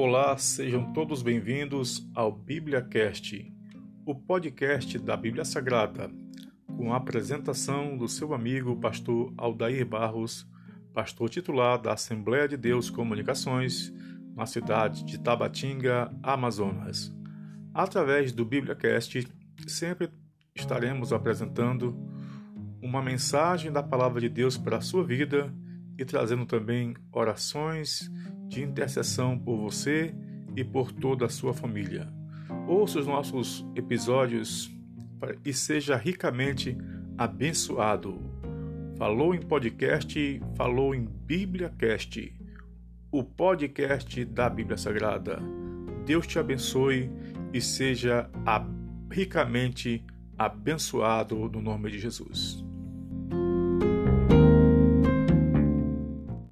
Olá, sejam todos bem-vindos ao BíbliaCast, o podcast da Bíblia Sagrada, com a apresentação do seu amigo pastor Aldair Barros, pastor titular da Assembleia de Deus Comunicações, na cidade de Tabatinga, Amazonas. Através do BíbliaCast, sempre estaremos apresentando uma mensagem da palavra de Deus para a sua vida e trazendo também orações de intercessão por você e por toda a sua família. Ouça os nossos episódios e seja ricamente abençoado. Falou em podcast, falou em BíbliaCast, o podcast da Bíblia Sagrada. Deus te abençoe e seja ricamente abençoado no nome de Jesus.